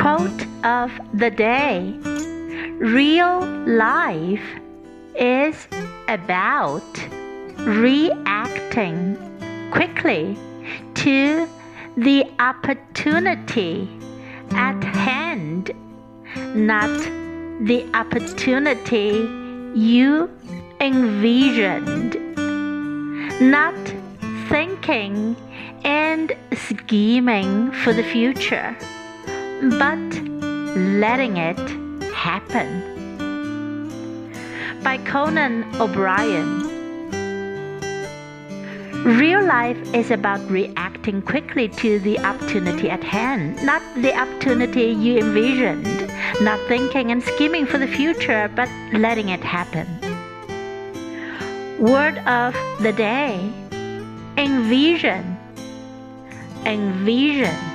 Quote of the day. Real life is about reacting quickly to the opportunity at hand, not the opportunity you envisioned, not thinking and scheming for the future, but letting it happen. By Conan O'Brien. Real life is about reacting quickly to the opportunity at hand, not the opportunity you envisioned, not thinking and scheming for the future, but letting it happen. Word of the day Envision. Envision.